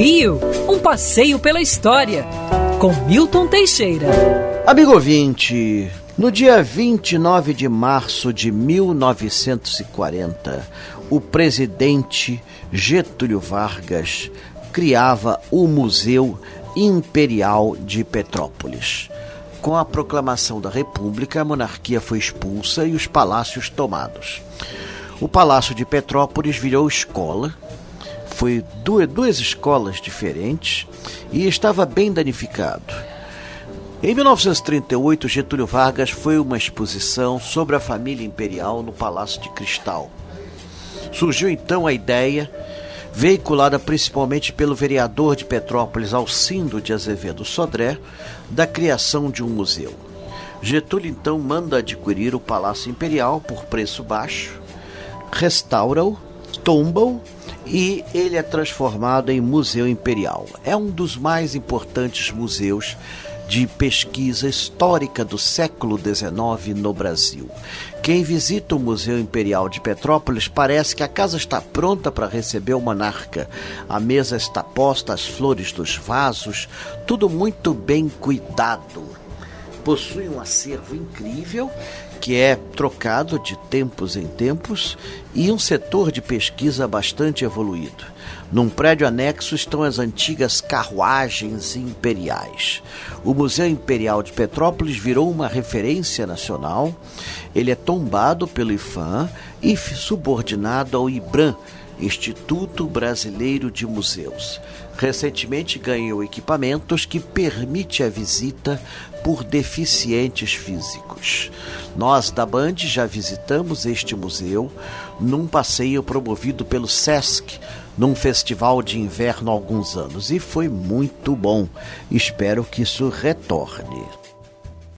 Rio, um passeio pela história, com Milton Teixeira. Amigo ouvinte, no dia 29 de março de 1940, o presidente Getúlio Vargas criava o Museu Imperial de Petrópolis. Com a proclamação da República, a monarquia foi expulsa e os palácios tomados. O Palácio de Petrópolis virou escola foi duas, duas escolas diferentes e estava bem danificado. Em 1938, Getúlio Vargas foi uma exposição sobre a família imperial no Palácio de Cristal. Surgiu então a ideia, veiculada principalmente pelo vereador de Petrópolis, Alcindo de Azevedo Sodré, da criação de um museu. Getúlio então manda adquirir o Palácio Imperial por preço baixo, restaura-o, tomba-o e ele é transformado em Museu Imperial. É um dos mais importantes museus de pesquisa histórica do século XIX no Brasil. Quem visita o Museu Imperial de Petrópolis parece que a casa está pronta para receber o monarca. A mesa está posta, as flores dos vasos, tudo muito bem cuidado. Possui um acervo incrível que é trocado de tempos em tempos, e um setor de pesquisa bastante evoluído. Num prédio anexo estão as antigas carruagens imperiais. O Museu Imperial de Petrópolis virou uma referência nacional. Ele é tombado pelo IFAM e subordinado ao IBRAM, Instituto Brasileiro de Museus. Recentemente ganhou equipamentos que permite a visita por deficientes físicos. Nós da Band já visitamos este museu num passeio promovido pelo SESC, num festival de inverno há alguns anos, e foi muito bom. Espero que isso retorne.